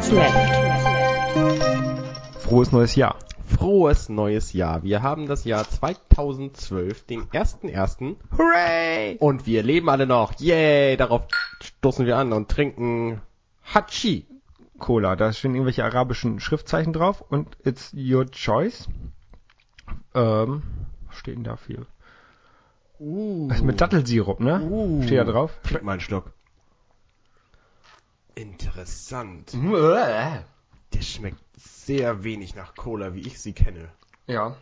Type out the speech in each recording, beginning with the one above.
Minutes Left. Frohes neues Jahr. Frohes neues Jahr. Wir haben das Jahr 2012, den 1.1. Hooray! Und wir leben alle noch. Yay! Darauf stoßen wir an und trinken Hachi. Cola. Da stehen irgendwelche arabischen Schriftzeichen drauf und it's your choice. Ähm, was steht denn da viel? Uh. Das ist mit Dattelsirup, ne? Uh. Steht da drauf. Trink mal einen Schluck. Interessant. Der schmeckt sehr wenig nach Cola, wie ich sie kenne. Ja.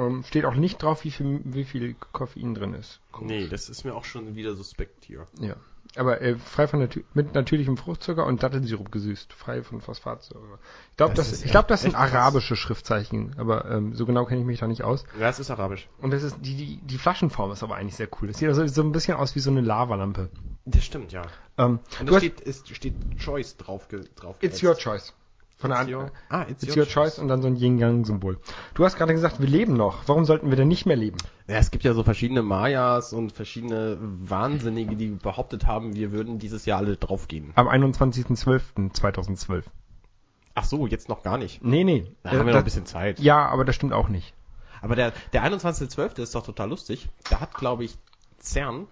Ähm, steht auch nicht drauf, wie viel, wie viel Koffein drin ist. Nee, das ist mir auch schon wieder suspekt hier. Ja. Aber äh, frei von natü mit natürlichem Fruchtzucker und Dattelsirup gesüßt, frei von Phosphatsäure. Ich glaube, Das das, ich echt- das sind arabische Schriftzeichen, aber ähm, so genau kenne ich mich da nicht aus. Ja, es ist arabisch. Und das ist die, die die Flaschenform ist aber eigentlich sehr cool. Das sieht also so ein bisschen aus wie so eine Lavalampe. Das stimmt, ja. Ähm, Und da hast, steht, es steht Choice drauf, drauf it's your choice. Von It's your, ah, it's, It's your choice und dann so ein Yin-Yang-Symbol. Du hast gerade gesagt, wir leben noch. Warum sollten wir denn nicht mehr leben? Ja, es gibt ja so verschiedene Mayas und verschiedene Wahnsinnige, die behauptet haben, wir würden dieses Jahr alle draufgehen. Am 21.12.2012. Ach so, jetzt noch gar nicht. Nee, nee. Da Äh, haben wir noch das- ein bisschen Zeit. Ja, aber das stimmt auch nicht. Aber der, der 21.12. ist doch total lustig. Da hat, glaube ich, CERN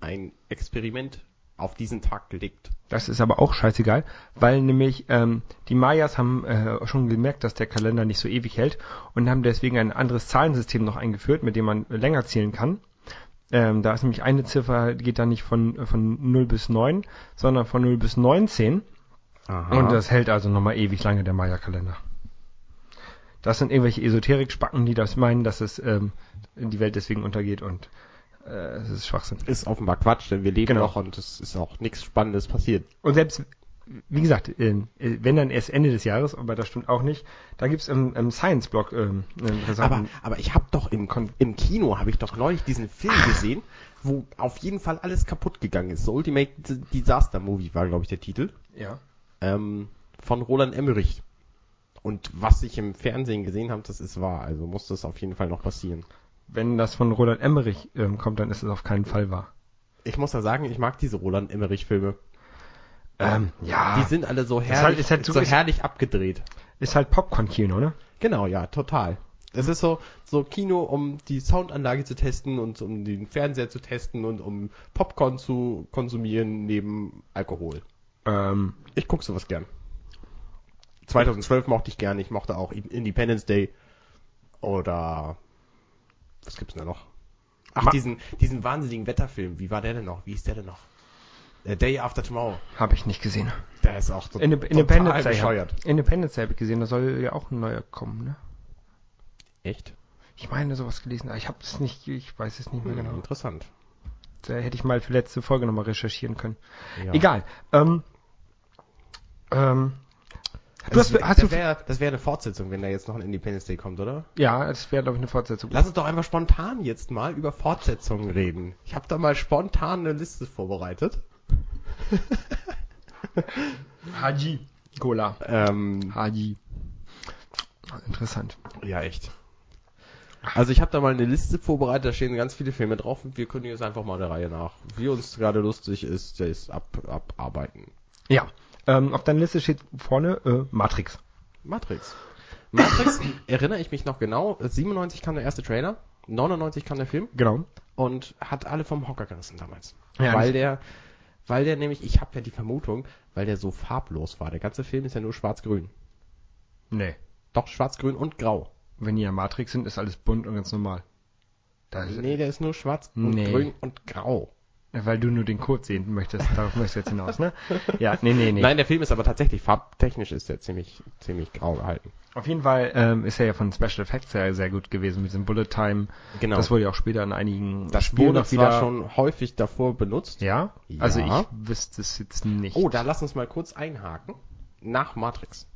ein Experiment auf diesen Tag gelegt. Das ist aber auch scheißegal, weil nämlich ähm, die Mayas haben äh, schon gemerkt, dass der Kalender nicht so ewig hält und haben deswegen ein anderes Zahlensystem noch eingeführt, mit dem man länger zählen kann. Ähm, da ist nämlich eine Ziffer, die geht dann nicht von, von 0 bis 9, sondern von 0 bis 19. Aha. Und das hält also nochmal ewig lange, der Maya-Kalender. Das sind irgendwelche Esoterik-Spacken, die das meinen, dass es ähm, die Welt deswegen untergeht und äh, ist Schwachsinn. ist offenbar Quatsch, denn wir leben Genau. noch und es ist auch nichts Spannendes passiert. Und selbst, wie gesagt, äh, wenn dann erst Ende des Jahres, aber das stimmt auch nicht, da gibt's im, im Science-Blog ähm, Aber, aber ich habe doch im, im Kino, habe ich doch neulich diesen Film gesehen, wo auf jeden Fall alles kaputt gegangen ist. The Ultimate Disaster Movie war, glaube ich, der Titel. ja. ähm, von Roland Emmerich. Und was ich im Fernsehen gesehen habe, das ist wahr. Also muss das auf jeden Fall noch passieren. Wenn das von Roland Emmerich ähm, kommt, dann ist es auf keinen Fall wahr. Ich muss ja sagen, ich mag diese Roland Emmerich Filme. Ähm, ja, Die sind alle so ist halt- herrlich, ist halt so- so herrlich abgedreht. ist halt Popcorn-Kino, ne? Genau, ja, total. Es ist so, so Kino, um die Soundanlage zu testen und um den Fernseher zu testen und um Popcorn zu konsumieren neben Alkohol. Ähm, Ich guck sowas gern. 2012 mochte ich gern. Ich mochte auch Independence Day. Oder was gibt's denn da noch? Ach, Ma- diesen, diesen wahnsinnigen Wetterfilm. Wie war der denn noch? Wie ist der denn noch? A Day After Tomorrow. habe ich nicht gesehen. Der ist auch so Inde total Independence Day. bescheuert. Hab, Independence Day habe ich gesehen, da soll ja auch ein neuer kommen, ne? Echt? Ich meine sowas gelesen, aber ich habe es nicht, ich weiß es nicht mehr Hm, genau. Interessant. Da hätte ich mal für letzte Folge nochmal recherchieren können. Ja. Egal. Ähm, ähm, du hast, Das, hast das wäre wär eine Fortsetzung, wenn da jetzt noch ein Independence Day kommt, oder? ja, das wäre glaube ich eine Fortsetzung. Lass uns doch einfach spontan jetzt mal über Fortsetzungen reden. Ich habe da mal spontan eine Liste vorbereitet. Haji. Cola. Ähm, Haji. Interessant. Ja, echt. Also ich habe da mal eine Liste vorbereitet, da stehen ganz viele Filme drauf und wir können jetzt einfach mal der Reihe nach. Wie uns gerade lustig ist, das ab, abarbeiten. Ja. Ähm, auf deiner Liste steht vorne äh, Matrix. Matrix. Matrix, erinnere ich mich noch genau, 97 kam der erste Trailer, 99 kam der Film Genau. und hat alle vom Hocker gerissen damals. Ja, weil der, weil der nämlich, ich habe ja die Vermutung, weil der so farblos war. Der ganze Film ist ja nur schwarz-grün. Nee. Doch, schwarz-grün und grau. Wenn die ja Matrix sind, ist alles bunt und ganz normal. Da Nee, der ist nur schwarz und Nee. grün und grau. Weil du nur den Code sehen möchtest. Darauf möchtest du jetzt hinaus, ne? Ja, nee, nee, nee. Nein, der Film ist aber tatsächlich farbtechnisch ist der ziemlich, ziemlich grau gehalten. Auf jeden Fall ähm, ist er ja von Special Effects her sehr gut gewesen mit diesem Bullet Time. Genau. Das wurde ja auch später in einigen Das Spielen wurde zwar wieder. schon häufig davor benutzt. Ja? Ja. Also ich wüsste es jetzt nicht. Oh, da lass uns mal kurz einhaken. Nach Matrix.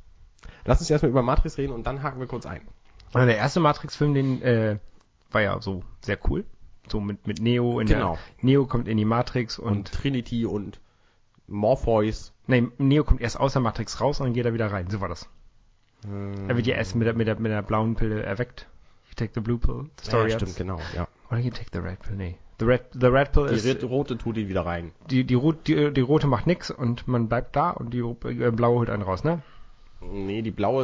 Lass uns erstmal über Matrix reden und dann haken wir kurz ein. Also der erste Matrix-Film, den äh, war ja so sehr cool. So mit, mit Neo in Genau. der Neo kommt in die Matrix Und und, Trinity und Morpheus. nee, Neo kommt erst aus der Matrix raus und dann geht er wieder rein. So war das. Er wird ja erst mit der, mit der, mit der blauen Pille erweckt. You take the blue pill, the story ja, stimmt, genau, ja. Oder you take the red pill, nee. The Red, the Red Pill Die ist, red- rote tut ihn wieder rein. die, die, rot- die, die rote macht nix und man bleibt da und die äh, blaue holt einen raus, ne? Nee, die blaue,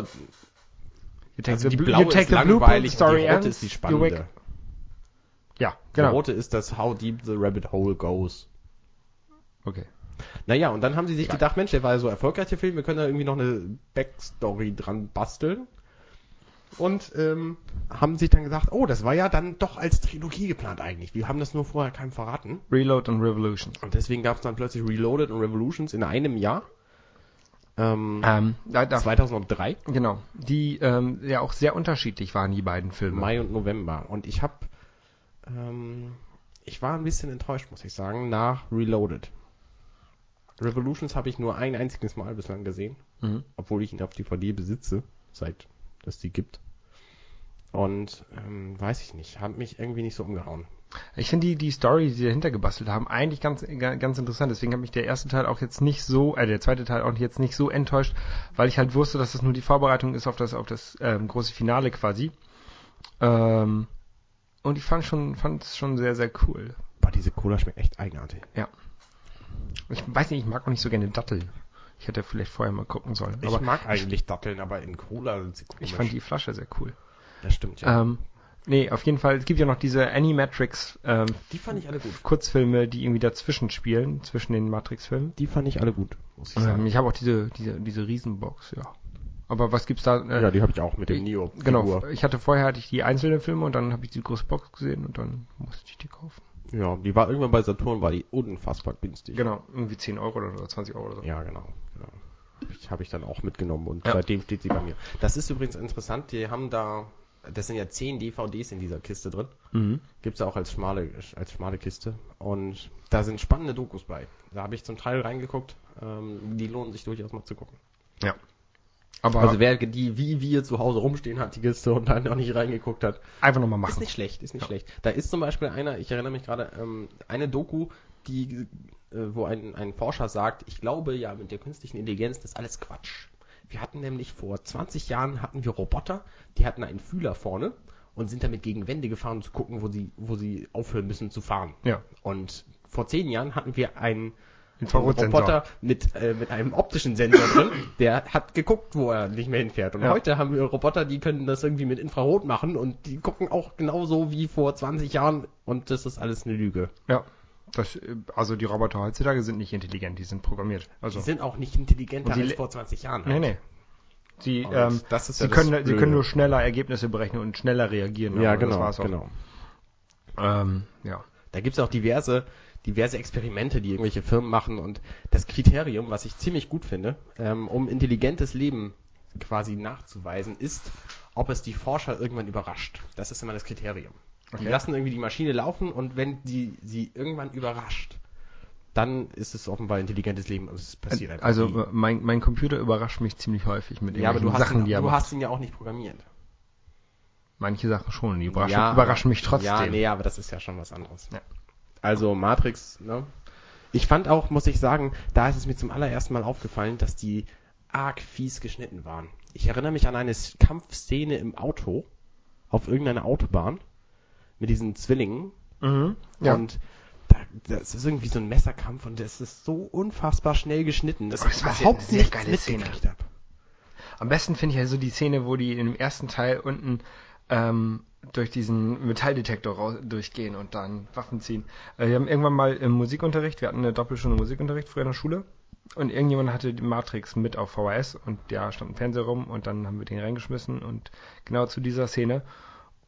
You take also the die bl- blaue you take ist the blue pill, story die rote ends, ist die spannende. Ja, Die genau. rote ist das How Deep the Rabbit Hole Goes. Okay. Naja, und dann haben sie sich gedacht, Mensch, der war ja so erfolgreich, der Film, wir können da irgendwie noch eine Backstory dran basteln. Und ähm, haben sich dann gesagt, oh, das war ja dann doch als Trilogie geplant eigentlich. Wir haben das nur vorher keinem verraten. Reload und Revolutions. Und deswegen gab es dann plötzlich Reloaded und Revolutions in einem Jahr. Ähm, Ähm, da, da, 2003, genau. Die ähm, ja auch sehr unterschiedlich waren, die beiden Filme. Mai und November. Und ich habe, ähm, ich war ein bisschen enttäuscht, muss ich sagen, nach Reloaded. Revolutions habe ich nur ein einziges Mal bislang gesehen. Mhm. obwohl ich ihn auf DVD besitze, seit es die gibt. Und ähm, weiß ich nicht, hat mich irgendwie nicht so umgehauen. Ich finde die, die Story, die sie dahinter gebastelt haben, eigentlich ganz, ga- ganz interessant. Deswegen hat mich der erste Teil auch jetzt nicht so, äh, der zweite Teil auch jetzt nicht so enttäuscht, weil ich halt wusste, dass das nur die Vorbereitung ist auf das, auf das ähm, große Finale quasi. Ähm, und ich fand schon, fand es schon sehr, sehr cool. Boah, diese Cola schmeckt echt eigenartig. Ich weiß nicht, ich mag auch nicht so gerne Datteln. Ich hätte vielleicht vorher mal gucken sollen. Ich Aber mag eigentlich Datteln, aber in Cola sind sie komisch. ich fand die Flasche sehr cool. das stimmt, ja. Ähm, nee, auf jeden Fall, es gibt ja noch diese Animatrix ähm, die fand ich alle gut. Kurzfilme, die irgendwie dazwischen spielen, zwischen den Matrix-Filmen. Die fand ich alle gut, muss ich Ähm, sagen. ich habe auch diese, diese, diese Riesenbox, ja. Aber was gibt's da? Äh, ja, die habe ich auch mit dem Neo. genau. Ich hatte vorher hatte ich die einzelnen Filme und dann habe ich die große Box gesehen und dann musste ich die kaufen. Ja, die war irgendwann bei Saturn, war die unfassbar günstig. Genau, irgendwie 10 Euro oder so, 20 Euro oder so. Ja, genau. genau. Ich habe ich dann auch mitgenommen und Ja. seitdem steht sie bei mir. Das ist übrigens interessant, die haben da, das sind ja 10 DVDs in dieser Kiste drin. Mhm. Gibt's ja auch als schmale, als schmale Kiste. Und da sind spannende Dokus bei. Da habe ich zum Teil reingeguckt. Ähm, die lohnen sich durchaus mal zu gucken. Ja. Aber Also wer die wie wir zu Hause rumstehen hat, die Kiste und dann noch nicht reingeguckt hat, einfach nochmal ist machen. nicht schlecht, ist nicht Ja. schlecht. Da ist zum Beispiel einer, ich erinnere mich gerade, ähm, eine Doku, die, äh, wo ein, ein Forscher sagt, ich glaube ja mit der künstlichen Intelligenz, das ist alles Quatsch. Wir hatten nämlich vor 20 Jahren hatten wir Roboter, die hatten einen Fühler vorne und sind damit gegen Wände gefahren, um zu gucken, wo sie, wo sie aufhören müssen zu fahren. Ja. Und vor zehn Jahren hatten wir einen, Infrarotsensor. Roboter mit, äh, mit einem optischen Sensor drin, der hat geguckt, wo er nicht mehr hinfährt. Und Ja. heute haben wir Roboter, die können das irgendwie mit Infrarot machen und die gucken auch genauso wie vor 20 Jahren und das ist alles eine Lüge. Ja. Das, äh, also die Roboter heutzutage sind nicht intelligent, die sind programmiert. Also Die sind auch nicht intelligenter als vor 20 Jahren. nee, halt. nee. Sie, Und ähm, das ist sie ja können, sie können nur schneller Ergebnisse berechnen und schneller reagieren. Ja, genau, genau. Ähm, ja. Da gibt's auch diverse, diverse Experimente, die irgendwelche Firmen machen und das Kriterium, was ich ziemlich gut finde, ähm, um intelligentes Leben quasi nachzuweisen, ist, ob es die Forscher irgendwann überrascht. Das ist immer das Kriterium. Die Okay. lassen irgendwie die Maschine laufen und wenn die sie irgendwann überrascht, dann ist es offenbar intelligentes Leben und es passiert einfach. Also äh, mein, mein Computer überrascht mich ziemlich häufig mit ja, aber du irgendwelchen hast, Sachen, ihn, die er du hast ihn ja auch nicht programmiert. Manche Sachen schon, die überraschen, Ja, überraschen mich trotzdem. Ja, nee, aber das ist ja schon was anderes. Ja. Also Matrix, ne? Ich fand auch, muss ich sagen, da ist es mir zum allerersten Mal aufgefallen, dass die arg fies geschnitten waren. Ich erinnere mich an eine Kampfszene im Auto, auf irgendeiner Autobahn, mit diesen Zwillingen. Mhm. Ja. Und da, das ist irgendwie so ein Messerkampf und das ist so unfassbar schnell geschnitten, dass Oh, ich das sehr- überhaupt nicht geile Szene. mitgekriegt habe. Am besten finde ich ja so die Szene, wo die im ersten Teil unten ähm, durch diesen Metalldetektor raus, durchgehen und dann Waffen ziehen. Äh, wir haben irgendwann mal im Musikunterricht, wir hatten eine Doppelstunde Musikunterricht früher in der Schule und irgendjemand hatte die Matrix mit auf VHS und ja, stand ein Fernseher rum und dann haben wir den reingeschmissen und genau zu dieser Szene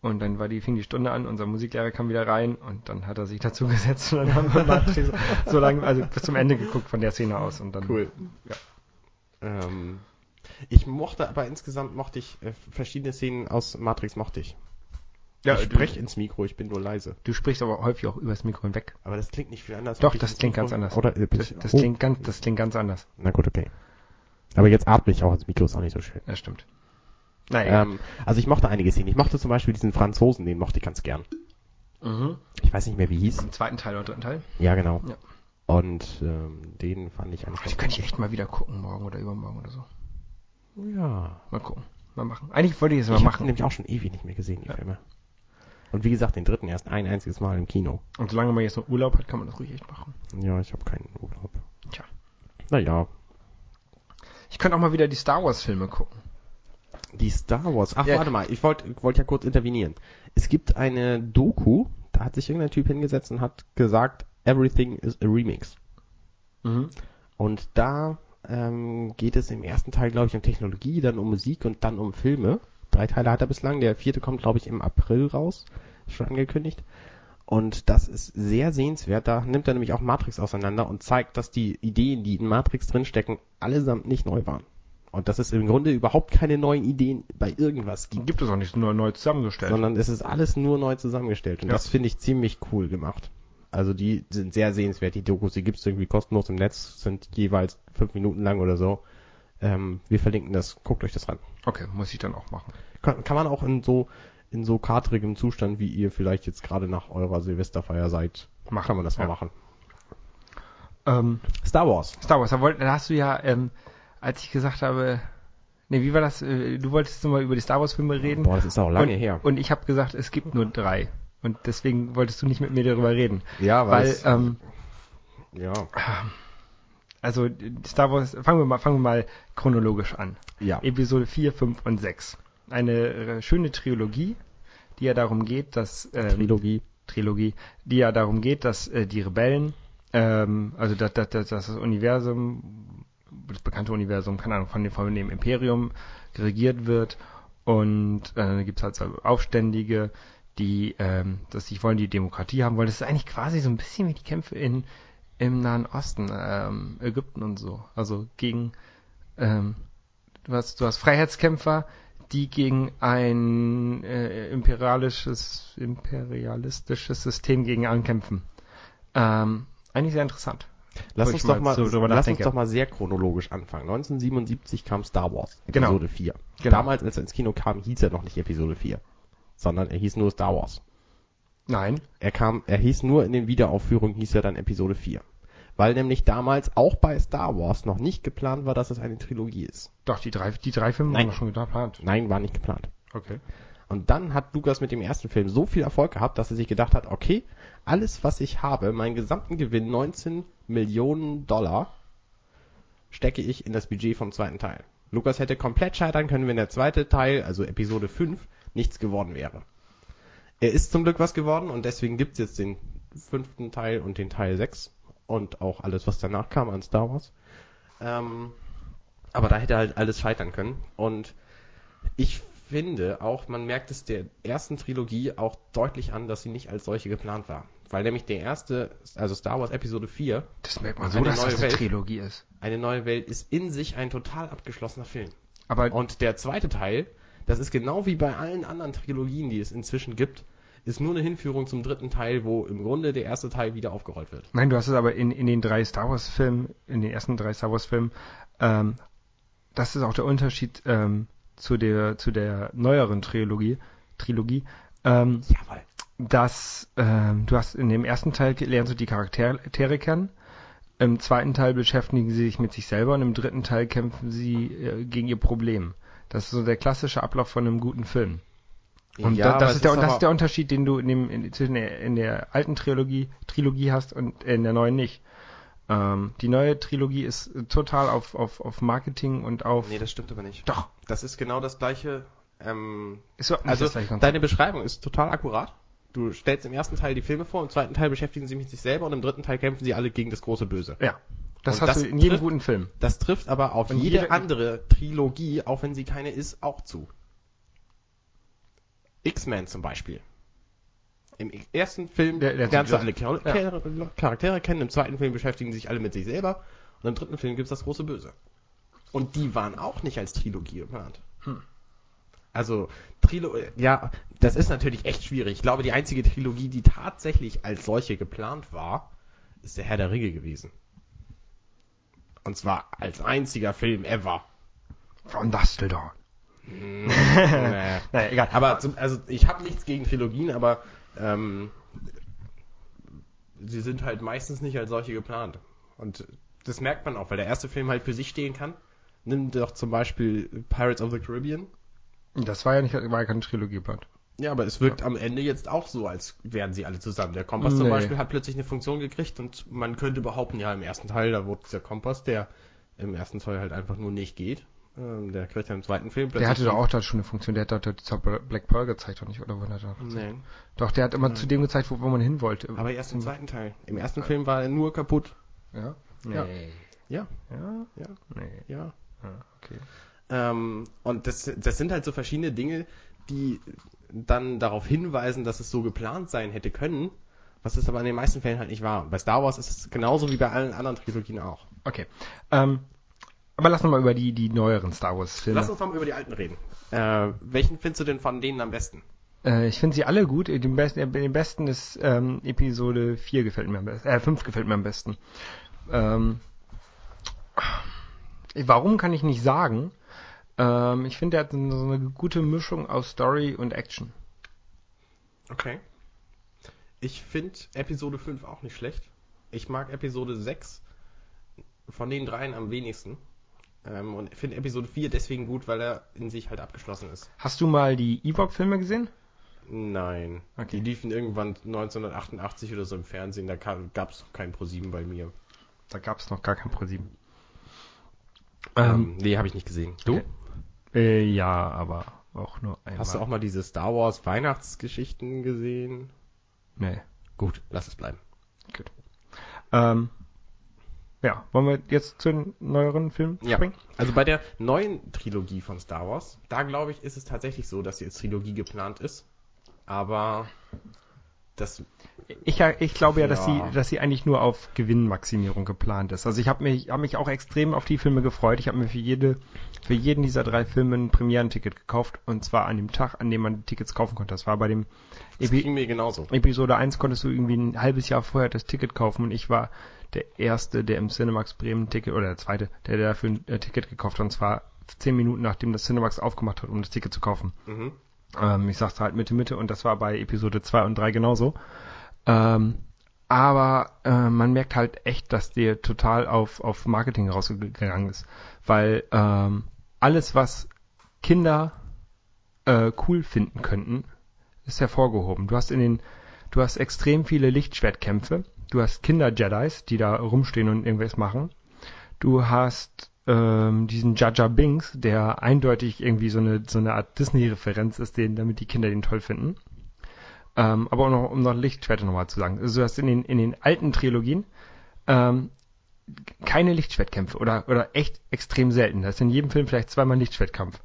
und dann war die, fing die Stunde an, unser Musiklehrer kam wieder rein und dann hat er sich dazu gesetzt und dann haben wir Matrix so lange, also bis zum Ende geguckt von der Szene aus und dann Cool. Ja. Ähm, ich mochte, aber insgesamt mochte ich äh, verschiedene Szenen aus Matrix mochte ich. Ja, ich spreche ins Mikro, ich bin nur leise. du sprichst aber häufig auch übers Mikro hinweg. Aber das klingt nicht viel anders. Doch, ich das klingt ganz anders. Oder, äh, Das, ich- das, oh. klingt ganz, das klingt ganz anders. Na gut, okay. Aber jetzt atme ich auch ins Mikro, ist auch nicht so schön. Das stimmt. Naja. Ähm, also ich mochte einige Szenen. Ich mochte zum Beispiel diesen Franzosen, den mochte ich ganz gern. mhm. Ich weiß nicht mehr, wie hieß. Im zweiten Teil oder dritten Teil? Ja, genau. Ja. Und ähm, den fand ich eigentlich Oh, die könnte ich echt mal wieder gucken, morgen oder übermorgen oder so. Ja. Mal gucken. Mal machen. Eigentlich wollte ich es mal Ich habe machen. nämlich auch schon ewig nicht mehr gesehen, die Ja. Filme. Und wie gesagt, den dritten erst ein einziges Mal im Kino. Und solange man jetzt noch Urlaub hat, kann man das ruhig echt machen. Ja, ich habe keinen Urlaub. Tja. Naja, Ich könnte auch mal wieder die Star Wars Filme gucken. die Star Wars. Ach, Ja. warte mal, ich wollte wollt ja kurz intervenieren. Es gibt eine Doku, da hat sich irgendein Typ hingesetzt und hat gesagt, everything is a remix. Mhm. Und da ähm, geht es im ersten Teil, glaube ich, um Technologie, dann um Musik und dann um Filme. Drei Teile hat er bislang. Der vierte kommt, glaube ich, im April raus. Schon angekündigt. Und das ist sehr sehenswert. Da nimmt er nämlich auch Matrix auseinander und zeigt, dass die Ideen, die in Matrix drinstecken, allesamt nicht neu waren. Und dass es im Grunde überhaupt keine neuen Ideen bei irgendwas gibt, Gibt es auch nicht nur neu zusammengestellt. sondern es ist alles nur neu zusammengestellt. Und Ja. das finde ich ziemlich cool gemacht. Also die sind sehr sehenswert, die Dokus, die gibt's irgendwie kostenlos im Netz, sind jeweils fünf Minuten lang oder so. Ähm, wir verlinken das, guckt euch das an. okay, muss ich dann auch machen. Kann, kann man auch in so in so kartrigem Zustand, wie ihr vielleicht jetzt gerade nach eurer Silvesterfeier seid, Machen. kann man das mal Ja. machen. Ähm, Star Wars. Star Wars, da, wollt, da hast du ja, ähm, als ich gesagt habe, nee, wie war das? Äh, Du wolltest mal über die Star Wars Filme reden. Boah, das ist auch lange und, her. Und ich habe gesagt, es gibt nur drei. Und deswegen wolltest du nicht mit mir darüber reden. Ja, Weil, es- ähm, ja, also Star Wars, fangen wir mal, fangen wir mal chronologisch an. ja. Episode 4, 5 und 6. Eine äh, schöne Trilogie, die ja darum geht, dass ähm, Trilogie. Trilogie, die ja darum geht, dass äh, die Rebellen, ähm, also dass, dass, dass das Universum, das bekannte Universum, keine Ahnung, von dem, von dem Imperium regiert wird und äh, gibt es halt so Aufständige, die ähm, dass sie wollen die Demokratie haben wollen. Das ist eigentlich quasi so ein bisschen wie die Kämpfe in im Nahen Osten, ähm, Ägypten und so. Also gegen ähm, du hast du hast Freiheitskämpfer, die gegen ein äh, imperialisches imperialistisches System gegen ankämpfen. Ähm, eigentlich sehr interessant. Lass uns doch mal so lass uns doch mal sehr chronologisch anfangen. 1977 kam Star Wars, Genau. Episode 4. Genau. Damals, als er ins Kino kam, hieß er noch nicht Episode 4, sondern er hieß nur Star Wars. Nein, Er kam, er hieß nur in den Wiederaufführungen, hieß er dann Episode 4. Weil nämlich damals auch bei Star Wars noch nicht geplant war, dass es eine Trilogie ist. doch die drei die drei Filme Nein. waren schon geplant. Nein, war nicht geplant. Okay. Und dann hat Lukas mit dem ersten Film so viel Erfolg gehabt, dass er sich gedacht hat, okay, alles was ich habe, meinen gesamten Gewinn, 19 Millionen Dollar, stecke ich in das Budget vom zweiten Teil. Lukas hätte komplett scheitern können, wenn der zweite Teil, also Episode 5, nichts geworden wäre. Er ist zum Glück was geworden und deswegen gibt's jetzt den fünften Teil und den Teil 6 und auch alles, was danach kam an Star Wars. Ähm, aber da hätte halt alles scheitern können. Und ich finde auch, man merkt es der ersten Trilogie auch deutlich an, dass sie nicht als solche geplant war. Weil nämlich der erste, also Star Wars Episode 4, Das merkt man so, eine dass das neue eine Welt. Trilogie ist. eine neue Welt, ist in sich ein total abgeschlossener Film. Aber Und der zweite Teil, das ist genau wie bei allen anderen Trilogien, die es inzwischen gibt, ist nur eine Hinführung zum dritten Teil, wo im Grunde der erste Teil wieder aufgerollt wird. Nein, du hast es aber in, in den drei Star Wars Filmen, in den ersten drei Star Wars Filmen, ähm, das ist auch der Unterschied ähm, zu der zu der neueren Trilogie, Trilogie, ähm, Jawohl. dass ähm, du hast in dem ersten Teil lernst du die Charaktere kennen, im zweiten Teil beschäftigen sie sich mit sich selber und im dritten Teil kämpfen sie äh, gegen ihr Problem. Das ist so der klassische Ablauf von einem guten Film. Und da, aber das, ist der, das aber- ist der Unterschied, den du in, dem, in, zwischen der, in der alten Trilogie, Trilogie hast und in der neuen nicht. Ähm, die neue Trilogie ist total auf, auf, auf Marketing und auf. Nee, das stimmt aber nicht. Doch, Das ist genau das gleiche. Ähm, ist nicht also das deine Beschreibung ist total akkurat. Du stellst im ersten Teil die Filme vor, im zweiten Teil beschäftigen sie mit sich selber und im dritten Teil kämpfen sie alle gegen das große Böse. Ja, das Und hast das du in jedem trifft- guten Film. Das trifft aber auf jede jede- andere Trilogie, auch wenn sie keine ist, auch zu. X-Men zum Beispiel. Im ersten Film Der- der- lernst du alle Char Char Charaktere kennen, im zweiten Film beschäftigen sich alle mit sich selber und im dritten Film gibt's das große Böse. Und die waren auch nicht als Trilogie geplant. Hm. Also, Trilo ja, das ist natürlich echt schwierig. Ich glaube, die einzige Trilogie, die tatsächlich als solche geplant war, ist der Herr der Ringe gewesen. Und zwar als einziger Film ever. Von Dumbledore. nee. Naja, egal. Aber zum, also ich habe nichts gegen Trilogien, aber ähm, sie sind halt meistens nicht als solche geplant. Und das merkt man auch, weil der erste Film halt für sich stehen kann. Nimm doch zum Beispiel Pirates of the Caribbean. Das war ja nicht, war ja keine Trilogie geplant. Ja, aber es wirkt am Ende jetzt auch so, als wären sie alle zusammen. Der Kompass zum Nee. Beispiel hat plötzlich eine Funktion gekriegt und man könnte behaupten, ja, im ersten Teil, da wurde dieser Kompass, der im ersten Teil halt einfach nur nicht geht, ähm, der kriegt ja im zweiten Film Der hatte doch auch da schon eine Funktion, der hat doch zur Black Pearl gezeigt, oder nicht? Oder wo hat er da? Nee, Doch, der hat immer zu dem gezeigt, wo, wo man hin wollte. aber erst im zweiten Teil. Im ersten Film war er nur kaputt. ja? Ja. Nee. Ja, Ja? ja, Nee. ja. Ah, okay. Ähm, und das, das sind halt so verschiedene Dinge, die dann darauf hinweisen, dass es so geplant sein hätte können, was es aber in den meisten Fällen halt nicht war. Bei Star Wars ist es genauso wie bei allen anderen Trilogien auch. Okay. Ähm, aber lass uns mal über die, die neueren Star Wars Filme. Lass uns mal über die alten reden. Äh, welchen findest du denn von denen am besten? Äh, ich finde sie alle gut. Den besten, äh, den besten ist ähm, Episode 4 gefällt mir am besten. Äh, 5 gefällt mir am besten. Ähm, warum kann ich nicht sagen? Ähm, ich finde, er hat so eine gute Mischung aus Story und Action. Okay. Ich finde Episode 5 auch nicht schlecht. Ich mag Episode 6 von den dreien am wenigsten. Ähm, und finde Episode 4 deswegen gut, weil er in sich halt abgeschlossen ist. Hast du mal die Ewok-Filme gesehen? Nein. Okay. Die liefen irgendwann 1988 oder so im Fernsehen. Da gab es kein Pro7 bei mir. Da gab es noch gar kein ProSieben. Ähm, Ähm, nee, habe ich nicht gesehen. Du? äh, ja, aber auch nur einmal. Hast du auch mal diese Star Wars Weihnachtsgeschichten gesehen? Nee. Gut, lass es bleiben. Gut. Ähm, ja, wollen wir jetzt zu den neueren Filmen Ja. springen? Also bei der neuen Trilogie von Star Wars, da glaube ich, ist es tatsächlich so, dass die Trilogie geplant ist. Aber das Ich, ich glaube ja, dass Ja. sie, dass sie eigentlich nur auf Gewinnmaximierung geplant ist. Also ich habe mich, hab mich auch extrem auf die Filme gefreut. Ich habe mir für jede, für jeden dieser drei Filme ein Premierenticket gekauft und zwar an dem Tag, an dem man die Tickets kaufen konnte. Das war bei dem Das Epi mir genauso. Episode 1 konntest du irgendwie ein halbes Jahr vorher das Ticket kaufen und ich war der erste, der im Cinemax Bremen ein Ticket oder der zweite, der dafür ein äh, Ticket gekauft hat und zwar zehn Minuten nachdem das Cinemax aufgemacht hat, um das Ticket zu kaufen. Mhm. Ähm, ich sagte halt Mitte, Mitte und das war bei Episode 2 und 3 genauso. Ähm, aber äh, man merkt halt echt, dass der total auf, auf Marketing rausgegangen ist. Weil ähm, alles, was Kinder äh, cool finden könnten, ist hervorgehoben. Du hast in den, du hast extrem viele Lichtschwertkämpfe. Du hast Kinder-Jedis, die da rumstehen und irgendwas machen. Du hast ähm, diesen Jaja Binks, der eindeutig irgendwie so eine, so eine Art Disney-Referenz ist, den, damit die Kinder den toll finden. Ähm, aber auch noch, um noch Lichtschwerter nochmal zu sagen. Also du hast in den, in den alten Trilogien ähm, keine Lichtschwertkämpfe oder, oder echt extrem selten. Das ist in jedem Film vielleicht zweimal Lichtschwertkampf.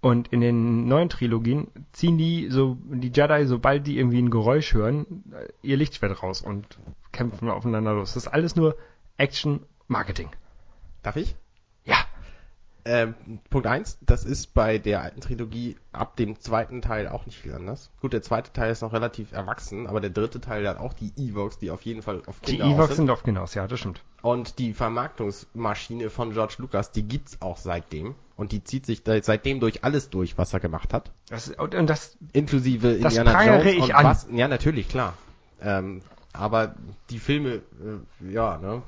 Und in den neuen Trilogien ziehen die so die Jedi, sobald die irgendwie ein Geräusch hören, ihr Lichtschwert raus und kämpfen aufeinander los. Das ist alles nur Action Marketing. Darf ich? Ähm, Punkt eins: das ist bei der alten Trilogie ab dem zweiten Teil auch nicht viel anders. Gut, der zweite Teil ist noch relativ erwachsen, aber der dritte Teil hat auch die Evox, die auf jeden Fall auf Die Kinder aus Evox sind auf hinaus, ja, das stimmt. Und die Vermarktungsmaschine von George Lucas, die gibt's auch seitdem. Und die zieht sich seitdem durch alles durch, was er gemacht hat. Das, und, das, Inklusive Das Indiana Jones ich und an. was. Ja, natürlich, klar. Ähm, aber die Filme, äh, ja, ne?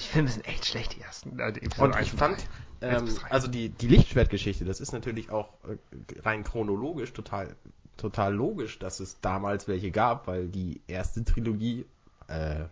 die Filme sind echt schlecht, die ersten. Äh, die Und ich fand, ähm, also die, die Lichtschwertgeschichte, das ist natürlich auch äh, rein chronologisch total, total logisch, dass es damals welche gab, weil die erste Trilogie, äh,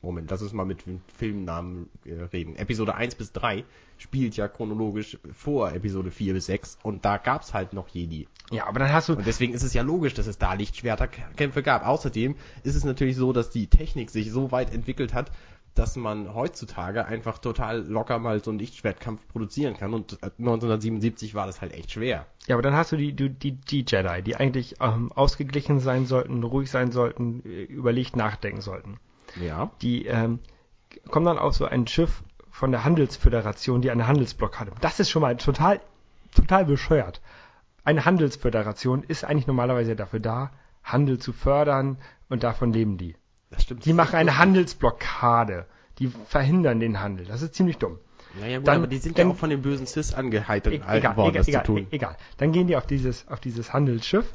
Moment, lass uns mal mit Filmnamen äh, reden. Episode 1 bis 3 spielt ja chronologisch vor Episode 4 bis 6 und da gab's halt noch Jedi. Ja, aber dann hast du, Und deswegen ist es ja logisch, dass es da Lichtschwerterkämpfe gab. Außerdem ist es natürlich so, dass die Technik sich so weit entwickelt hat, dass man heutzutage einfach total locker mal so einen Lichtschwertkampf produzieren kann. Und 1977 war das halt echt schwer. ja, aber dann hast du die, die, die, die Jedi, die eigentlich ähm, ausgeglichen sein sollten, ruhig sein sollten, äh, über Licht nachdenken sollten. Ja. Die ähm, kommen dann auf so ein Schiff von der Handelsföderation, die eine Handelsblockade. Das ist schon mal total, total bescheuert. Eine Handelsföderation ist eigentlich normalerweise dafür da, Handel zu fördern und davon leben die. Das stimmt. Die machen eine Handelsblockade. Die verhindern den Handel. Das ist ziemlich dumm. Naja, gut, Dann- aber die sind dann- ja auch von den bösen Sis angeheitert E gehalten egal, worden, egal, das egal, zu tun. egal. Dann gehen die auf dieses, auf dieses Handelsschiff,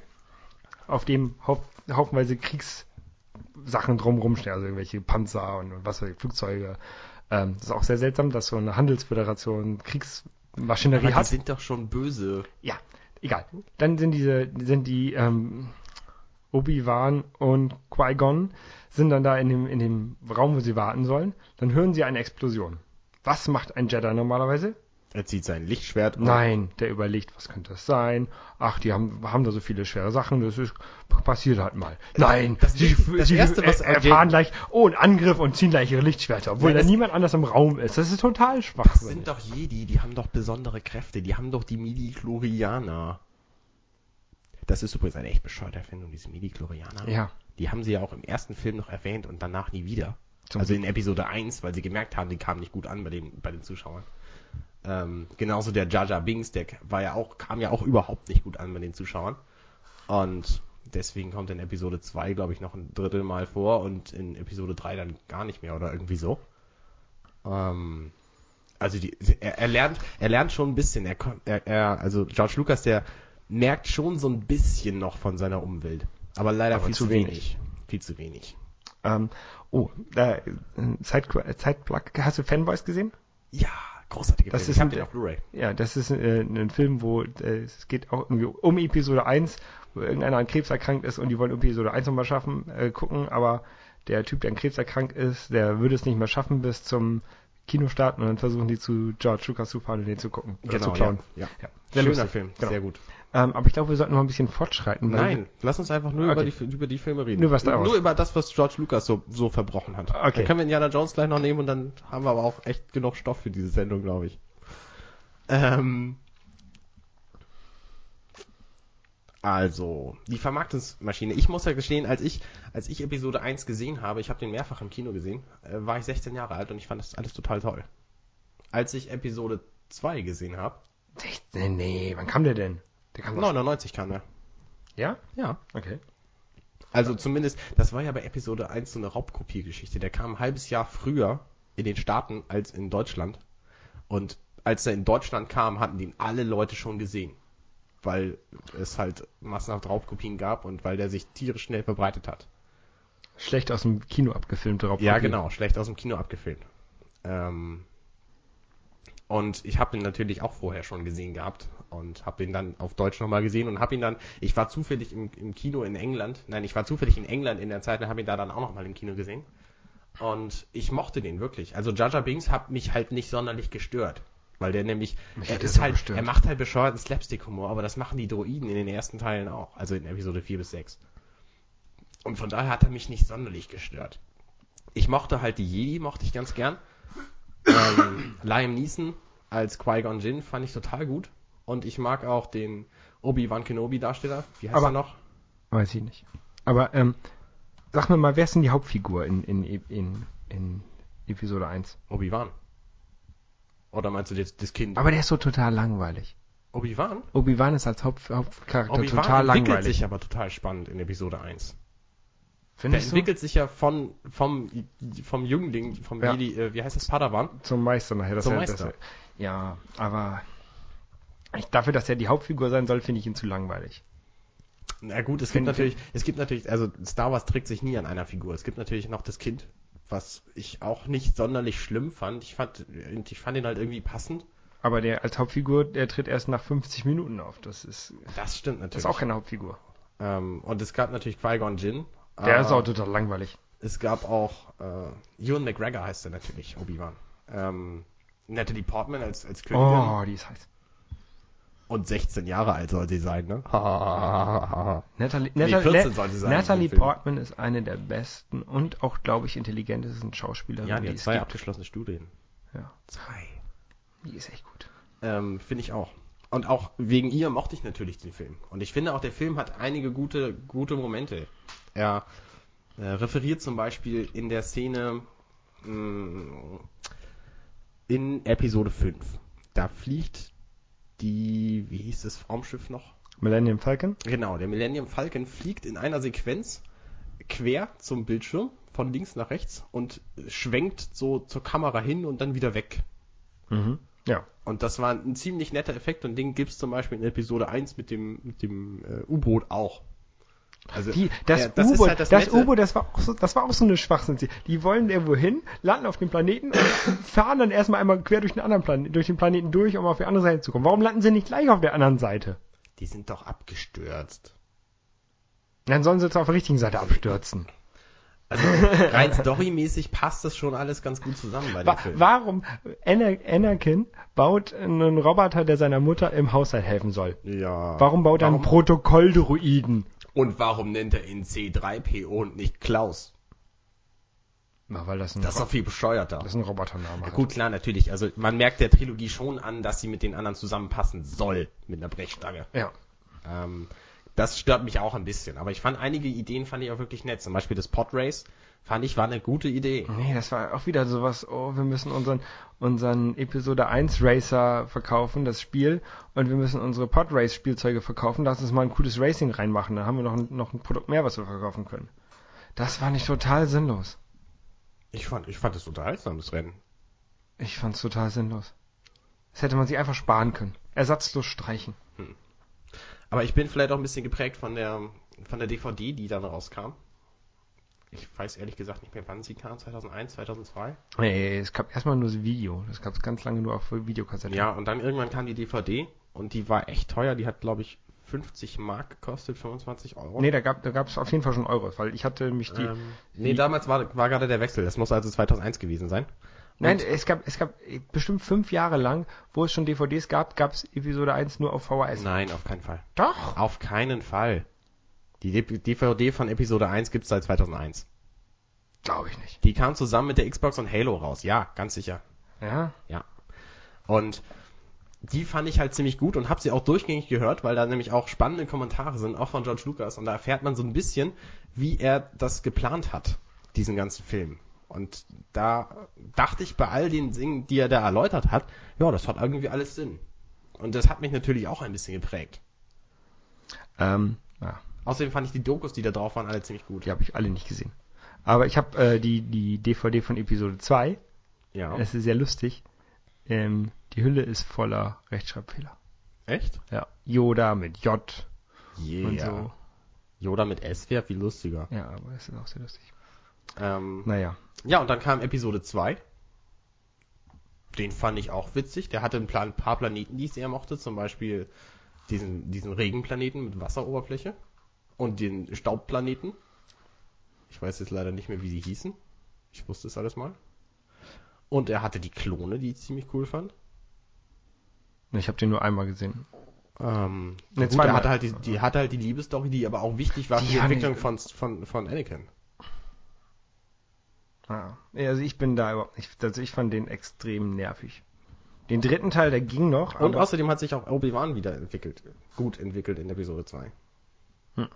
auf dem haufenweise Kriegssachen drumrum stehen, also irgendwelche Panzer und, und was weiß ich, Flugzeuge. Ähm, das ist auch sehr seltsam, dass so eine Handelsföderation Kriegsmaschinerie Aber die hat. sind doch schon böse. Ja, egal. Dann sind diese, sind die, ähm, Obi-Wan und Qui-Gon sind dann da in dem, in dem Raum, wo sie warten sollen. Dann hören sie eine Explosion. Was macht ein Jedi normalerweise? Er zieht sein Lichtschwert auf. Nein, der überlegt, was könnte das sein? Ach, die haben, haben da so viele schwere Sachen, das ist, passiert halt mal. Nein, das- sie, das sie Erste, was er, erfahren gleich, oh, ein Angriff und ziehen gleich ihre Lichtschwerter, obwohl Ja, da niemand anders im Raum ist. Das ist total schwach. Das sind doch Jedi, die haben doch besondere Kräfte. Die haben doch die Midi-Chlorianer. Das ist übrigens eine echt bescheuerte Erfindung, diese Midi-Chlorianer. ja, Die haben sie ja auch im ersten Film noch erwähnt und danach nie wieder. Zum also in Episode 1, weil sie gemerkt haben, die kamen nicht gut an bei den, bei den Zuschauern. Ähm, genauso der Jar Binks, der war ja auch, kam ja auch überhaupt nicht gut an bei den Zuschauern. Und deswegen kommt in Episode 2, glaube ich, noch ein Drittel Mal vor und in Episode 3 dann gar nicht mehr oder irgendwie so. Ähm, also die, er, er lernt, er lernt schon ein bisschen. Er, kommt- er, er, also George Lucas, der merkt schon so ein bisschen noch von seiner Umwelt, aber leider Aber viel zu wenig. wenig. Viel zu wenig. ähm, oh, äh, Zeit, Zeitplug, hast du Fanboys gesehen? Ja, großartige Das ist ich ein- hab den auf Blu-ray. Ja, das ist äh, ein Film, wo äh, es geht auch irgendwie um Episode 1, wo irgendeiner an Krebs erkrankt ist und die wollen Episode 1 nochmal schaffen, äh, gucken, aber der Typ, der an Krebs erkrankt ist, der würde es nicht mehr schaffen bis zum Kinostart und dann versuchen die zu George Lucas zu fahren und den zu gucken. oder zu klauen. ja. Ja, ja. sehr Schöner lustig. Film, Genau. sehr gut. Ähm, aber ich glaube, wir sollten noch ein bisschen fortschreiten. Nein, lass uns einfach nur Okay. über, die, über die Filme reden. Nur was da Nur über das, was George Lucas so, so verbrochen hat. Okay. Dann können wir Indiana Jones gleich noch nehmen und dann haben wir aber auch echt genug Stoff für diese Sendung, glaube ich. Ähm, also, die Vermarktungsmaschine. Ich muss ja gestehen, als ich, als ich Episode 1 gesehen habe, ich habe den mehrfach im Kino gesehen, äh, war ich 16 Jahre alt und ich fand das alles total toll. Als ich Episode 2 gesehen habe, 16, nee, wann kam der denn? Der kam doch- 99 kam er. Ja? Ja. Okay. Also zumindest, das war ja bei Episode 1 so eine Raubkopiergeschichte. Der kam ein halbes Jahr früher in den Staaten als in Deutschland. Und als er in Deutschland kam, hatten den alle Leute schon gesehen. Weil es halt massenhaft Raubkopien gab und weil der sich tierisch schnell verbreitet hat. Schlecht aus dem Kino abgefilmte Raubkopie. Ja, genau, schlecht aus dem Kino abgefilmt. Ähm, und ich habe ihn natürlich auch vorher schon gesehen gehabt und habe ihn dann auf Deutsch nochmal gesehen und habe ihn dann, ich war zufällig im, im Kino in England, nein, ich war zufällig in England in der Zeit und habe ihn da dann auch nochmal im Kino gesehen. Und ich mochte den wirklich. Also Jar Binks hat mich halt nicht sonderlich gestört. Weil der nämlich, er ist halt, gestört. er macht halt bescheuerten Slapstick-Humor, aber das machen die Droiden in den ersten Teilen auch. Also in Episode 4 bis 6. Und von daher hat er mich nicht sonderlich gestört. Ich mochte halt die Jedi, mochte ich ganz gern. Ähm, Liam Neeson als Qui-Gon Jinn fand ich total gut. Und ich mag auch den Obi-Wan Kenobi-Darsteller. Wie heißt Aber- er noch? Weiß ich nicht. Aber ähm, sag mir mal, wer ist denn die Hauptfigur in, in, in, in Episode 1? Obi-Wan. Oder meinst du jetzt das Kind? Aber der ist so total langweilig. Obi-Wan? Obi-Wan ist als Haupt, Hauptcharakter Obi-Wan total entwickelt langweilig. sich aber total spannend in Episode 1. Der Findest du? entwickelt sich ja von, vom, vom Jüngling, vom Ja. Jedi, äh, wie heißt das, Padawan? Zum Meister nachher. Zum er, Meister. Dass er, ja, aber ich, dafür, dass er die Hauptfigur sein soll, finde ich ihn zu langweilig. Na gut, es Find- gibt natürlich, es gibt natürlich, also Star Wars trägt sich nie an einer Figur. Es gibt natürlich noch das Kind, was ich auch nicht sonderlich schlimm fand. Ich fand, ich fand ihn halt irgendwie passend. Aber der als Hauptfigur, der tritt erst nach 50 Minuten auf. Das ist, Das stimmt das natürlich. ist auch keine Hauptfigur. ähm, und es gab natürlich Qui-Gon Jinn. Der Äh, ist auch total langweilig. Es gab auch, äh, Ewan McGregor heißt er natürlich, Obi-Wan. Ähm, Natalie Portman als, als Königin. Oh, die ist heiß. Und 16 Jahre alt soll sie sein, ne? Natalie, Nee, Natalie, 14 sollte sie sein Natalie. Portman ist eine der besten und auch, glaube ich, intelligentesten Schauspielerinnen, ja, die die zwei abgeschlossene Studien. Ja, Zwei. die ist echt gut. Ähm, finde ich auch. Und auch wegen ihr mochte ich natürlich den Film. Und ich finde auch, der Film hat einige gute, gute Momente. Er äh, referiert zum Beispiel in der Szene mh, in Episode 5. Da fliegt die, wie hieß das Raumschiff noch? Millennium Falcon? Genau, der Millennium Falcon fliegt in einer Sequenz quer zum Bildschirm, von links nach rechts und schwenkt so zur Kamera hin und dann wieder weg. Mhm. Ja. Und das war ein ziemlich netter Effekt und den gibt's zum Beispiel in Episode 1 mit dem, mit dem äh, U-Boot auch. Also, Die, das ja, das U-Boot, halt das das. U-Boot, das war auch so, das war auch so eine Schwachsinn. Die wollen irgendwo hin, landen auf dem Planeten und fahren dann erstmal einmal quer durch den anderen Planeten, durch den Planeten durch, um auf die andere Seite zu kommen. Warum landen sie nicht gleich auf der anderen Seite? Die sind doch abgestürzt. Dann sollen sie jetzt auf der richtigen Seite abstürzen. Also rein storymäßig passt das schon alles ganz gut zusammen bei dem Wa Film. warum Ana- Anakin baut einen Roboter, der seiner Mutter im Haushalt helfen soll? Ja. Warum baut er einen Protokolldruiden? Und warum nennt er ihn C3PO und nicht Klaus? Na, weil das ein, Das ist doch viel bescheuerter. das ist ein Robotername. Gut, klar, natürlich. Also man merkt der Trilogie schon an, dass sie mit den anderen zusammenpassen soll. Mit einer Brechstange. Ja. Ähm, das stört mich auch ein bisschen. Aber ich fand einige Ideen fand ich auch wirklich nett. Zum Beispiel das Podrace fand ich war eine gute Idee. Nee, das war auch wieder sowas, oh, wir müssen unseren, unseren Episode 1 Racer verkaufen, das Spiel, und wir müssen unsere Podrace Spielzeuge verkaufen, lass uns mal ein cooles Racing reinmachen, dann haben wir noch ein, noch ein Produkt mehr, was wir verkaufen können. Das fand ich total sinnlos. Ich fand, ich fand es unterhaltsam, das Rennen. Ich fand's total sinnlos. Das hätte man sich einfach sparen können. Ersatzlos streichen. Aber ich bin vielleicht auch ein bisschen geprägt von der, von der DVD, die dann rauskam. Ich weiß ehrlich gesagt nicht mehr, wann sie kam. 2001, 2002? Nee, es gab erstmal nur das Video. Das gab's ganz lange nur auf Videokassette. Ja, und dann irgendwann kam die DVD und die war echt teuer. Die hat, glaube ich, 50 Mark gekostet, 25 Euro. Nee, da gab gab's auf jeden Fall schon Euros, weil ich hatte mich die. ähm, nee, die- damals war, war gerade der Wechsel. Das muss also 2001 gewesen sein. Nein, es gab es gab bestimmt fünf Jahre lang, wo es schon DVDs gab, gab's Episode 1 nur auf VHS. Nein, auf keinen Fall. Doch. Auf keinen Fall. Die DVD von Episode 1 gibt's seit 2001. Glaube ich nicht. Die kam zusammen mit der Xbox und Halo raus. Ja, ganz sicher. Ja? Ja. Und die fand ich halt ziemlich gut und habe sie auch durchgängig gehört, weil da nämlich auch spannende Kommentare sind, auch von George Lucas. Und da erfährt man so ein bisschen, wie er das geplant hat, diesen ganzen Film. Und da dachte ich bei all den Dingen, die er da erläutert hat, ja, das hat irgendwie alles Sinn. Und das hat mich natürlich auch ein bisschen geprägt. Ähm, ja, Außerdem fand ich die Dokus, die da drauf waren, alle ziemlich gut. die habe ich alle nicht gesehen. Aber ich habe äh, die, die DVD von Episode 2. Ja. Es ist sehr lustig. Ähm, die Hülle ist voller Rechtschreibfehler. Echt? Ja. Yoda mit J Yeah. und so. Yoda mit S wäre viel lustiger. Ja, aber es ist auch sehr lustig. Ähm, Naja. Ja, und dann kam Episode 2. Den fand ich auch witzig. Der hatte ein paar Planeten, die ich sehr mochte. Zum Beispiel diesen, diesen Regenplaneten mit Wasseroberfläche. Und den Staubplaneten. Ich weiß jetzt leider nicht mehr, wie sie hießen. Ich wusste es alles mal. Und er hatte die Klone, die ich ziemlich cool fand. Ich habe den nur einmal gesehen. Ähm, Ne, gut, er hatte halt die, die hatte halt die Liebesstory, die aber auch wichtig war Die für die Entwicklung von, von, von Anakin. Ja. Also ich bin da überhaupt nicht. Also ich fand den extrem nervig. Den dritten Teil, der ging noch. Und außerdem hat sich auch Obi-Wan wieder entwickelt. Gut entwickelt in Episode 2. Hm.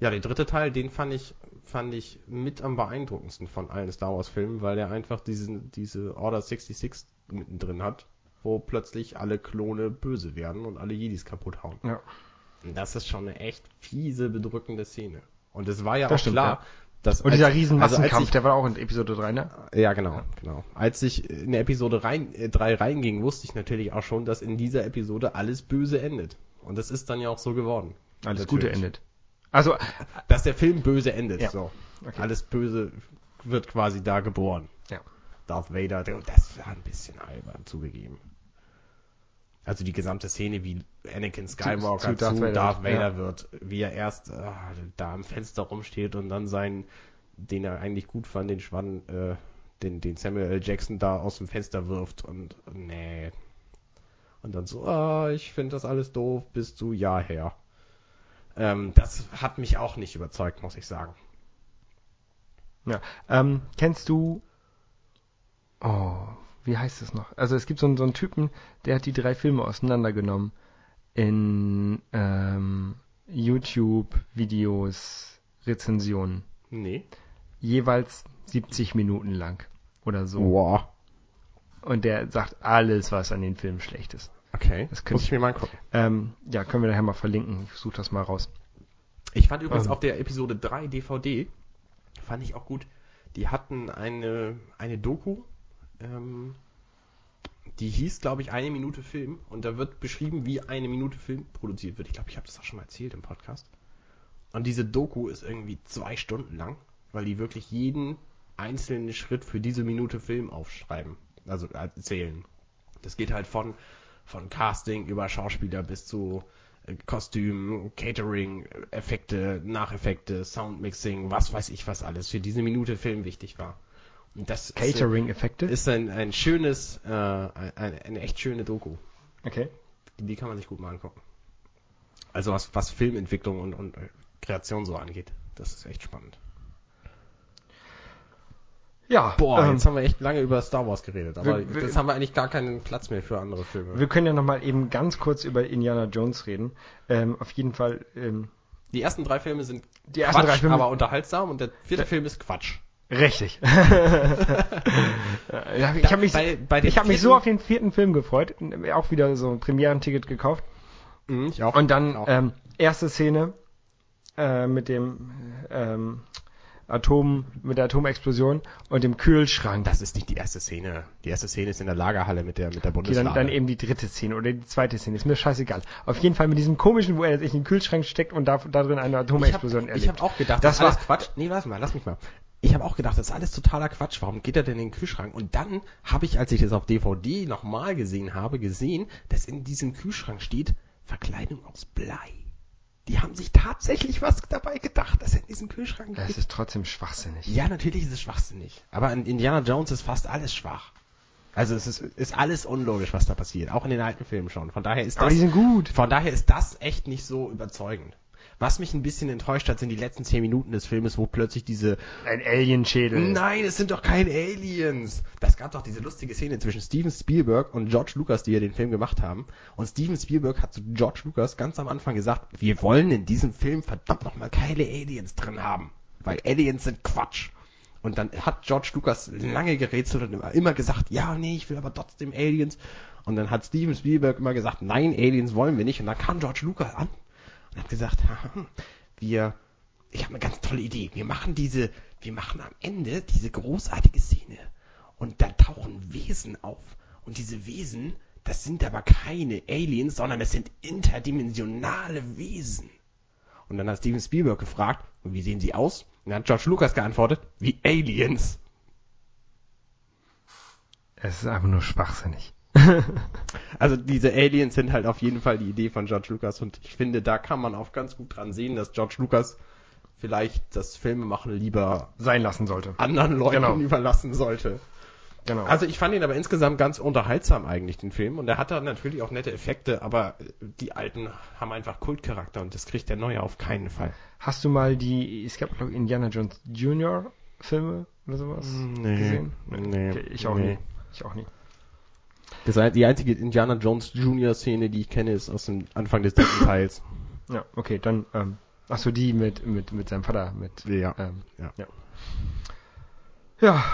Ja, der dritte Teil, den fand ich, fand ich mit am beeindruckendsten von allen Star Wars Filmen, weil der einfach diesen, diese Order 66 mittendrin hat, wo plötzlich alle Klone böse werden und alle Jedis kaputt hauen. Ja. Und das ist schon eine echt fiese, bedrückende Szene. Und es war ja Das auch stimmt, klar, dass Und dieser als- riesen also ich- der war auch in Episode 3, ne? ja, genau, genau. Als ich in Episode rein, äh, 3 reinging, wusste ich natürlich auch schon, dass in dieser Episode alles böse endet. Und das ist dann ja auch so geworden. Alles Natürlich. Gute endet. Also, Dass der Film böse endet, Ja. so. Okay. Alles Böse wird quasi da geboren. ja. Darth Vader, der- das war ein bisschen albern zugegeben. Also die gesamte Szene, wie Anakin Skywalker zu Darth zu Vader Darth wird, Vader ja. wird, wie er erst äh, da am Fenster rumsteht und dann seinen, den er eigentlich gut fand, den Schwann, äh, den, den Samuel L. Jackson da aus dem Fenster wirft und nee. Und dann so, ah, ich finde das alles doof, bist du ja her. Ähm, das hat mich auch nicht überzeugt, muss ich sagen. Ja. Ähm, kennst du. Oh, wie heißt es noch? Also es gibt so einen, so einen Typen, der hat die drei Filme auseinandergenommen in ähm, YouTube-Videos, Rezensionen. Nee. Jeweils 70 Minuten lang oder so. Wow. Und der sagt alles, was an den Filmen schlecht ist. Okay, Das muss ich- ich mir mal angucken. Ähm, ja, können wir nachher mal verlinken. Ich suche das mal raus. Ich fand übrigens Ähm. auf der Episode 3 DVD, fand ich auch gut, die hatten eine, eine Doku, ähm, die hieß, glaube ich, eine Minute Film und da wird beschrieben, wie eine Minute Film produziert wird. Ich glaube, ich habe das auch schon mal erzählt im Podcast. Und diese Doku ist irgendwie zwei Stunden lang, weil die wirklich jeden einzelnen Schritt für diese Minute Film aufschreiben, also erzählen. Das geht halt von, von Casting über Schauspieler bis zu Kostüm, Catering, Effekte, Nacheffekte, Soundmixing, was weiß ich was alles für diese Minute Film wichtig war. Das ist, Catering-Effekte? ist ein, ein schönes, äh, ein, eine echt schöne Doku. Okay. Die kann man sich gut mal angucken. Also was, was Filmentwicklung und, und äh, Kreation so angeht. Das ist echt spannend. Ja, Boah, ähm, jetzt haben wir echt lange über Star Wars geredet, aber wir- wir- jetzt haben wir eigentlich gar keinen Platz mehr für andere Filme. wir können ja nochmal eben ganz kurz über Indiana Jones reden. Ähm, auf jeden Fall, ähm, Die ersten drei Filme sind die ersten Quatsch, drei Filme, aber unterhaltsam und der vierte Film ist Quatsch. Richtig. Ich habe mich, Bei- bei ich hab mich so auf den vierten Film gefreut. Auch wieder so ein Premierenticket gekauft. Mhm, ich auch. Und dann Auch. ähm, erste Szene äh, mit dem ähm, Atom, mit der Atomexplosion und dem Kühlschrank. das ist nicht die erste Szene. Die erste Szene ist in der Lagerhalle mit der mit der Okay, Bundeslade. dann, dann eben die dritte Szene oder die zweite Szene, ist mir scheißegal. Auf jeden Fall mit diesem komischen, wo er sich in den Kühlschrank steckt und da, da drin eine ich Atomexplosion habe erlebt. hab auch gedacht, Das das, war- Quatsch. Nee, warte mal, lass mich mal. Ich habe auch gedacht, das ist alles totaler Quatsch. Warum geht er denn in den Kühlschrank? Und dann habe ich, als ich das auf DVD nochmal gesehen habe, gesehen, dass in diesem Kühlschrank steht Verkleidung aus Blei. Die haben sich tatsächlich was dabei gedacht, dass er in diesem Kühlschrank Das geht. ist trotzdem schwachsinnig. Ja, natürlich ist es schwachsinnig. Aber in Indiana Jones ist fast alles schwach. Also es ist, ist alles unlogisch, was da passiert. Auch in den alten Filmen schon. Von daher ist Aber das, die sind gut. von daher ist das echt nicht so überzeugend. Was mich ein bisschen enttäuscht hat, sind die letzten zehn Minuten des Filmes, wo plötzlich diese Ein Alienschädel. Nein, es sind doch keine Aliens. Das gab doch diese lustige Szene zwischen Steven Spielberg und George Lucas, die ja den Film gemacht haben. Und Steven Spielberg hat zu George Lucas ganz am Anfang gesagt, wir wollen in diesem Film verdammt nochmal keine Aliens drin haben. Weil Aliens sind Quatsch. Und dann hat George Lucas lange gerätselt und immer, immer gesagt, ja, nee, ich will aber trotzdem Aliens. Und dann hat Steven Spielberg immer gesagt, nein, Aliens wollen wir nicht. Und dann kam George Lucas an und hat gesagt, haha, wir, ich habe eine ganz tolle Idee. Wir machen diese, wir machen am Ende diese großartige Szene und da tauchen Wesen auf und diese Wesen, das sind aber keine Aliens, sondern das sind interdimensionale Wesen. Und dann hat Steven Spielberg gefragt, wie sehen sie aus? Und dann hat George Lucas geantwortet, wie Aliens. Es ist einfach nur schwachsinnig. Also diese Aliens sind halt auf jeden Fall die Idee von George Lucas und ich finde, da kann man auch ganz gut dran sehen, dass George Lucas vielleicht das Filmemachen lieber Sein lassen sollte. anderen Leuten Genau. überlassen sollte. Genau. Also ich fand ihn aber insgesamt ganz unterhaltsam eigentlich, den Film. Und er hat da natürlich auch nette Effekte, aber die alten haben einfach Kultcharakter und das kriegt der neue auf keinen Fall. Hast du mal die, es gab glaube ich Indiana Jones Junior Filme oder sowas Nee, gesehen? nee, ich auch nee. nie. Ich auch nie. Das die einzige Indiana Jones Junior Szene, die ich kenne, ist aus dem Anfang des dritten Teils. Ja, okay, dann, ähm, ach so, die mit, mit, mit seinem Vater, mit, Ja. ähm, Ja. ja. Ja,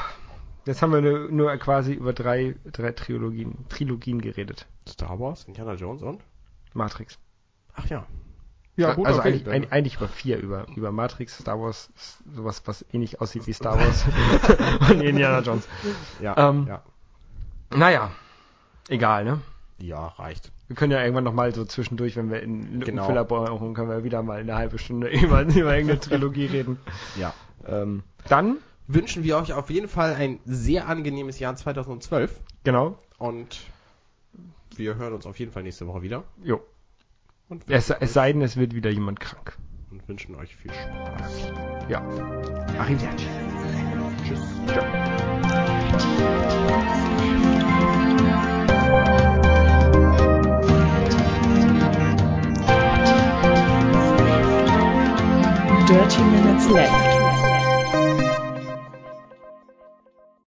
jetzt haben wir nur, nur quasi über drei, drei Trilogien, Trilogien geredet. Star Wars, Indiana Jones und? Matrix. Ach ja. also okay, eigentlich, ein, eigentlich über vier, über, über Matrix, Star Wars, sowas, was ähnlich aussieht wie Star Wars und Indiana Jones. ja, ähm, ja. Naja, egal, ne? ja, reicht. Wir können ja irgendwann nochmal so zwischendurch, wenn wir in Genau. Lückenfüller brauchen, können wir wieder mal eine halbe Stunde über, über irgendeine Trilogie reden. Ja. Ähm, dann, Wünschen wir euch auf jeden Fall ein sehr angenehmes Jahr 2012 genau, und wir hören uns auf jeden Fall nächste Woche wieder jo. und, Es, es sei denn, es wird wieder jemand krank. und wünschen euch viel Spaß. Ja. Arrivederci. Tschüss. Dirty Minutes Left.